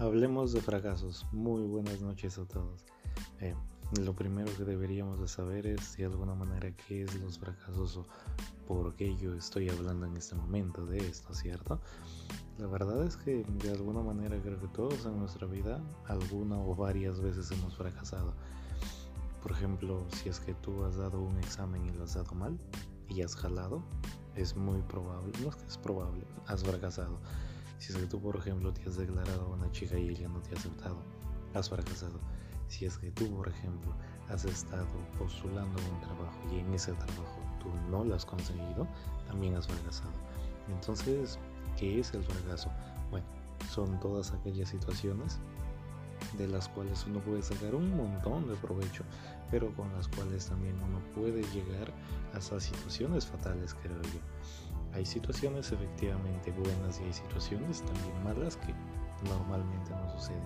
Hablemos de fracasos. Muy buenas noches a todos. Eh, lo primero que deberíamos de saber es de alguna manera qué es los fracasos o por qué yo estoy hablando en este momento de esto, ¿cierto? La verdad es que de alguna manera creo que todos en nuestra vida alguna o varias veces hemos fracasado. Por ejemplo, si es que tú has dado un examen y lo has dado mal y has jalado, es muy probable, no es que es probable, has fracasado. Si es que tú, por ejemplo, te has declarado a una chica y ella no te ha aceptado, has fracasado. Si es que tú, por ejemplo, has estado postulando un trabajo y en ese trabajo tú no lo has conseguido, también has fracasado. Entonces, ¿qué es el fracaso? Bueno, son todas aquellas situaciones de las cuales uno puede sacar un montón de provecho, pero con las cuales también uno puede llegar hasta situaciones fatales, creo yo. Hay situaciones efectivamente buenas y hay situaciones también malas que normalmente no suceden.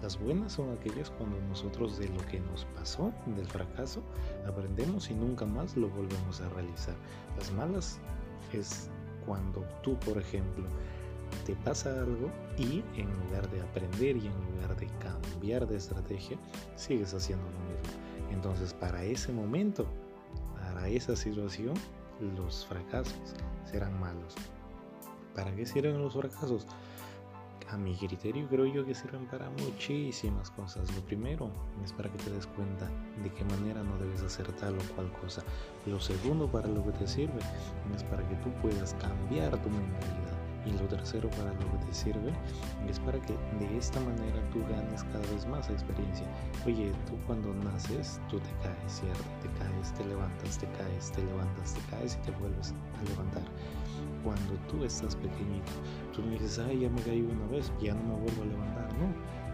Las buenas son aquellas cuando nosotros de lo que nos pasó, del fracaso, aprendemos y nunca más lo volvemos a realizar. Las malas es cuando tú, por ejemplo, te pasa algo y en lugar de aprender y en lugar de cambiar de estrategia, sigues haciendo lo mismo. Entonces, para ese momento, para esa situación, los fracasos serán malos. ¿Para qué sirven los fracasos? A mi criterio creo yo que sirven para muchísimas cosas. Lo primero es para que te des cuenta de qué manera no debes hacer tal o cual cosa. Lo segundo para lo que te sirve es para que tú puedas cambiar tu mentalidad. Y lo tercero para lo que te sirve es para que de esta manera tú ganes cada vez más experiencia. Oye, tú cuando naces, tú te caes, ¿cierto? Te caes, te levantas, te caes, te levantas, te caes y te vuelves a levantar. Cuando tú estás pequeñito, tú no dices, ay, ya me caí una vez, ya no me vuelvo a levantar. No,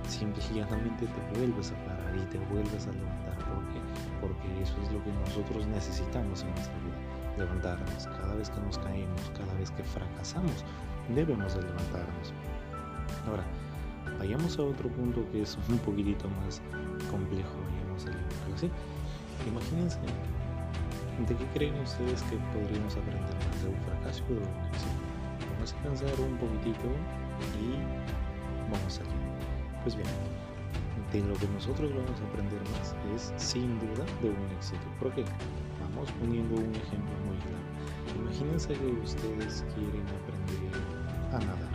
simplemente te vuelves a parar y te vuelves a levantar. ¿Por qué? Porque eso es lo que nosotros necesitamos en nuestra vida. Levantarnos cada vez que nos caemos, cada vez que fracasamos debemos de levantarnos. Ahora, vayamos a otro punto que es un poquitito más complejo, vayamos a así. Imagínense, ¿de qué creen ustedes que podríamos aprender más de un fracaso o de un éxito? Vamos a pensar un poquitito y vamos allá. Pues bien, de lo que nosotros vamos a aprender más es sin duda de un éxito. ¿Por qué? Vamos poniendo un ejemplo muy claro. Imagínense que ustedes quieren aprender a nadar,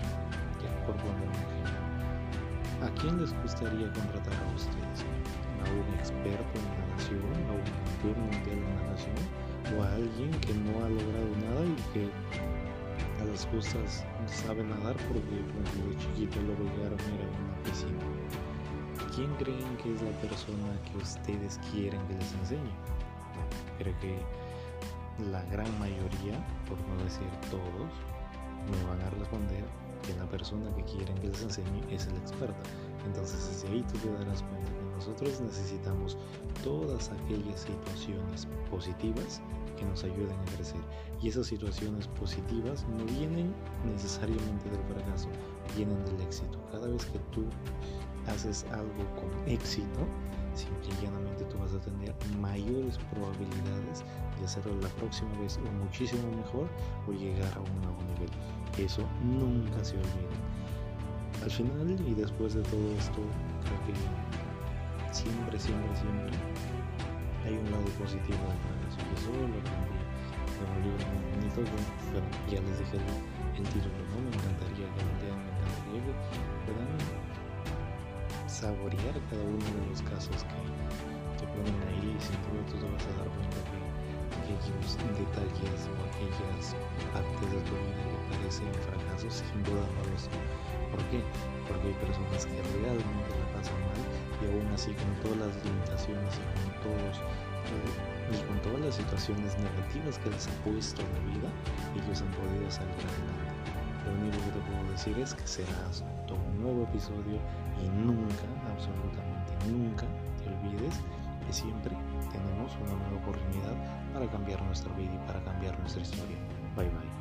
por poner un ejemplo. ¿A quién les gustaría contratar a ustedes? ¿A un experto en natación? ¿A un campeón mundial en natación? ¿O a alguien que no ha logrado nada y que a las justas sabe nadar porque de chiquito lo llegaron a ir a una piscina? ¿Quién creen que es la persona que ustedes quieren que les enseñe? creo que la gran mayoría, por no decir todos, me van a responder que la persona que quieren que les enseñe es el experto. Entonces desde ahí tú te darás cuenta que nosotros necesitamos todas aquellas situaciones positivas que nos ayuden a crecer. Y esas situaciones positivas no vienen necesariamente del fracaso, vienen del éxito. Cada vez que tú haces algo con éxito, simple y llanamente tú vas a tener mayores probabilidades de hacerlo la próxima vez o muchísimo mejor o llegar a un nuevo nivel. Eso nunca se olvida. Al final y después de todo esto, creo que siempre, siempre, siempre hay un lado positivo del fracaso. Y eso lo aprendí en un libro muy bonito. Bueno, ya les dije el, título, ¿no? Me encantaría que me encantaría que saborear cada uno de los casos que, que ponen ahí sin duda tú te vas a dar cuenta que aquellos detalles o aquellas partes de tu vida que parecen fracasos sin duda no lo. ¿Por qué? Porque hay personas que realmente la pasan mal y aún así con todas las limitaciones y con todos eh, y con todas las situaciones negativas que les ha puesto la vida, ellos han podido salir adelante. Lo único que te puedo decir es que será hasta un nuevo episodio y nunca, absolutamente nunca, te olvides que siempre tenemos una nueva oportunidad para cambiar nuestra vida y para cambiar nuestra historia. Bye bye.